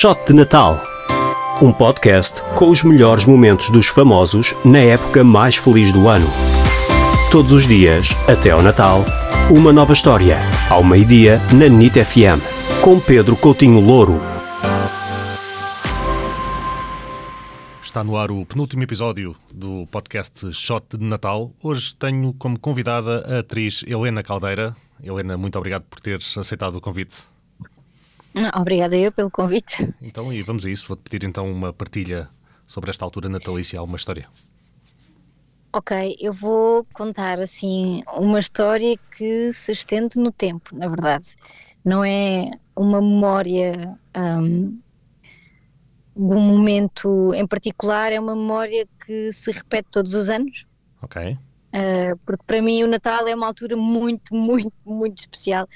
Shot de Natal. Um podcast com os melhores momentos dos famosos na época mais feliz do ano. Todos os dias, até ao Natal, uma nova história. Ao meio-dia, na NIT FM. Com Pedro Coutinho Louro. Está no ar o penúltimo episódio do podcast Shot de Natal. Hoje tenho como convidada a atriz Helena Caldeira. Helena, muito obrigado por teres aceitado o convite. Obrigada eu pelo convite. Então, e vamos a isso. Vou-te pedir então uma partilha sobre esta altura natalícia, alguma história. Ok, eu vou contar assim uma história que se estende no tempo, na verdade. Não é uma memória um, de um momento em particular, é uma memória que se repete todos os anos. Ok. Uh, porque para mim o Natal é uma altura muito, muito, muito especial.